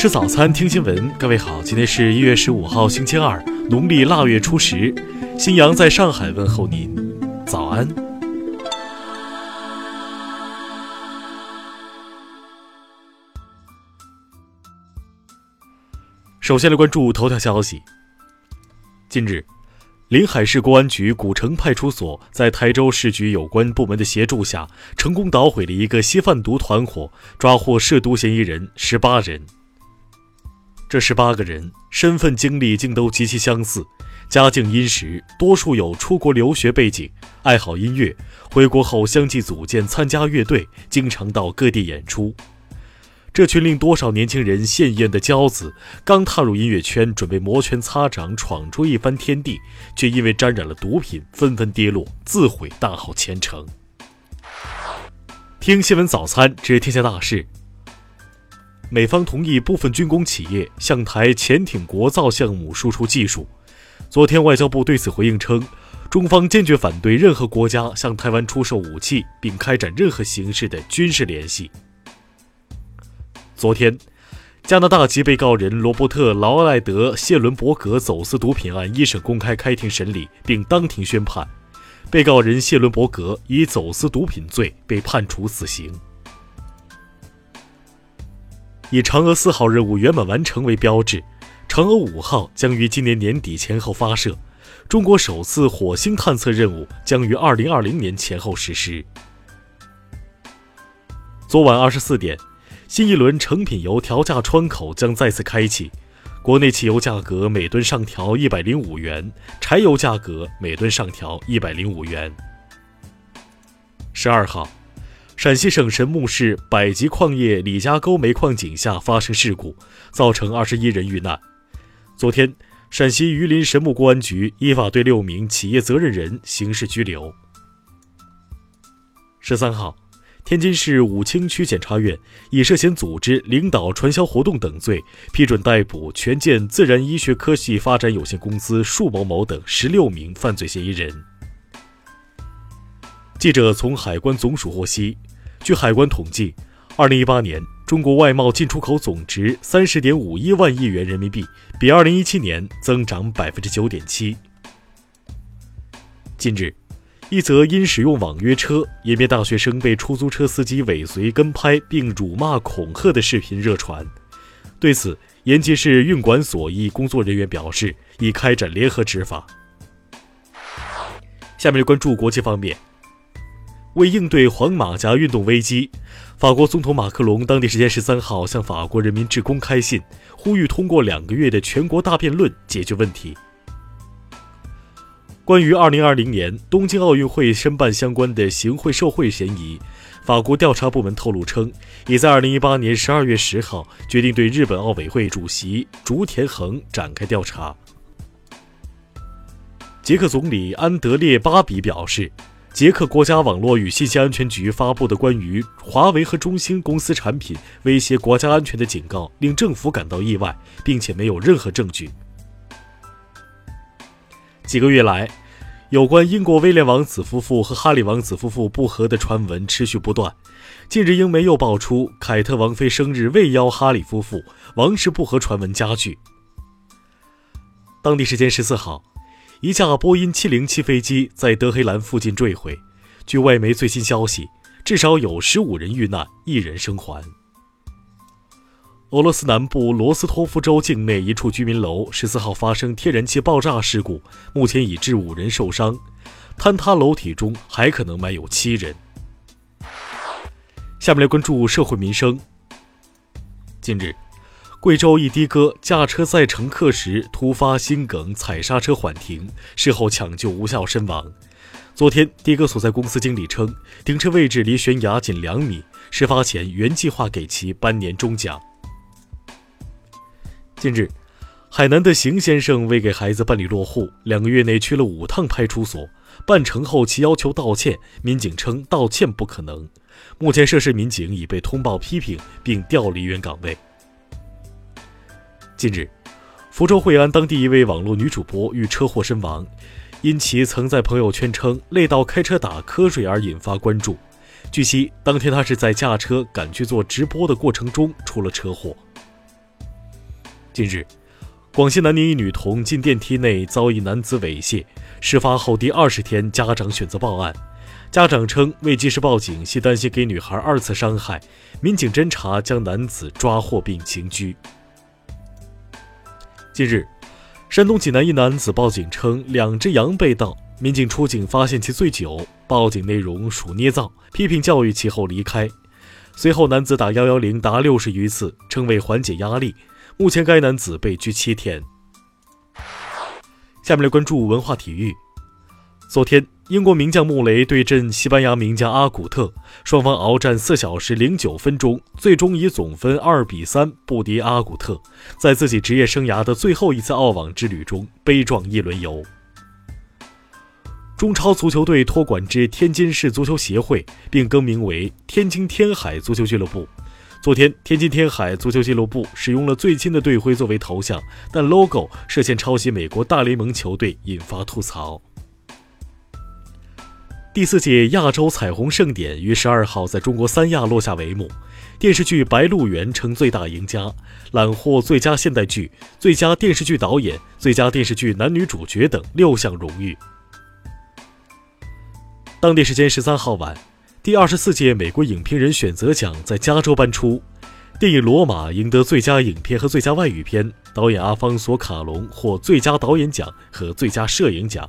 吃早餐，听新闻。各位好，今天是一月十五号，星期二，农历腊月初十。新阳在上海问候您，早安。首先来关注头条消息。近日，临海市公安局古城派出所，在台州市局有关部门的协助下，成功捣毁了一个吸贩毒团伙，抓获涉毒嫌疑人十八人。这十八个人身份经历竟都极其相似，家境殷实，多数有出国留学背景，爱好音乐，回国后相继组建参加乐队，经常到各地演出。这群令多少年轻人羡艳的骄子，刚踏入音乐圈，准备摩拳擦掌闯出一番天地，却因为沾染了毒品，纷纷跌落，自毁大好前程。听新闻早餐知天下大事。美方同意部分军工企业向台潜艇国造项目输出技术。昨天，外交部对此回应称，中方坚决反对任何国家向台湾出售武器，并开展任何形式的军事联系。昨天，加拿大籍被告人罗伯特·劳埃德·谢伦伯格走私毒品案一审公开开庭审理，并当庭宣判，被告人谢伦伯格以走私毒品罪被判处死刑。以嫦娥四号任务圆满完成为标志，嫦娥五号将于今年年底前后发射，中国首次火星探测任务将于二零二零年前后实施。昨晚二十四点，新一轮成品油调价窗口将再次开启，国内汽油价格每吨上调一百零五元，柴油价格每吨上调一百零五元。十二号。陕西省神木市百吉矿业李家沟煤矿井下发生事故，造成二十一人遇难。昨天，陕西榆林神木公安局依法对六名企业责任人刑事拘留。十三号，天津市武清区检察院以涉嫌组织、领导传销活动等罪，批准逮捕权健自然医学科技发展有限公司束某某等十六名犯罪嫌疑人。记者从海关总署获悉。据海关统计，二零一八年中国外贸进出口总值三十点五一万亿元人民币，比二零一七年增长百分之九点七。近日，一则因使用网约车演变大学生被出租车司机尾随跟拍并辱骂恐吓的视频热传。对此，延吉市运管所一工作人员表示，已开展联合执法。下面关注国际方面。为应对黄马甲运动危机，法国总统马克龙当地时间十三号向法国人民致公开信，呼吁通过两个月的全国大辩论解决问题。关于二零二零年东京奥运会申办相关的行贿受贿嫌疑，法国调查部门透露称，已在二零一八年十二月十号决定对日本奥委会主席竹田恒展开调查。捷克总理安德烈巴比表示。捷克国家网络与信息安全局发布的关于华为和中兴公司产品威胁国家安全的警告，令政府感到意外，并且没有任何证据。几个月来，有关英国威廉王子夫妇和哈里王子夫妇不和的传闻持续不断。近日，英媒又爆出凯特王妃生日未邀哈里夫妇，王室不和传闻加剧。当地时间十四号。一架波音707飞机在德黑兰附近坠毁，据外媒最新消息，至少有十五人遇难，一人生还。俄罗斯南部罗斯托夫州境内一处居民楼十四号发生天然气爆炸事故，目前已致五人受伤，坍塌楼体中还可能埋有七人。下面来关注社会民生。近日。贵州一的哥驾车载乘客时突发心梗，踩刹车缓停，事后抢救无效身亡。昨天，的哥所在公司经理称，停车位置离悬崖仅两米，事发前原计划给其颁年终奖。近日，海南的邢先生为给孩子办理落户，两个月内去了五趟派出所，办成后其要求道歉，民警称道歉不可能。目前涉事民警已被通报批评并调离原岗位。近日，福州惠安当地一位网络女主播遇车祸身亡，因其曾在朋友圈称累到开车打瞌睡而引发关注。据悉，当天她是在驾车赶去做直播的过程中出了车祸。近日，广西南宁一女童进电梯内遭一男子猥亵，事发后第二十天，家长选择报案。家长称未及时报警，系担心给女孩二次伤害。民警侦查将男子抓获并刑拘。近日，山东济南一男子报警称两只羊被盗，民警出警发现其醉酒，报警内容属捏造，批评教育其后离开。随后，男子打幺幺零达六十余次，称为缓解压力。目前，该男子被拘七天。下面来关注文化体育。昨天，英国名将穆雷对阵西班牙名将阿古特，双方鏖战四小时零九分钟，最终以总分二比三不敌阿古特，在自己职业生涯的最后一次澳网之旅中悲壮一轮游。中超足球队托管至天津市足球协会，并更名为天津天海足球俱乐部。昨天，天津天海足球俱乐部使用了最新的队徽作为头像，但 logo 涉嫌抄袭美国大联盟球队，引发吐槽。第四届亚洲彩虹盛典于十二号在中国三亚落下帷幕，电视剧《白鹿原》成最大赢家，揽获最佳现代剧、最佳电视剧导演、最佳电视剧男女主角等六项荣誉。当地时间十三号晚，第二十四届美国影评人选择奖在加州颁出，电影《罗马》赢得最佳影片和最佳外语片，导演阿方索·卡隆获最佳导演奖和最佳摄影奖。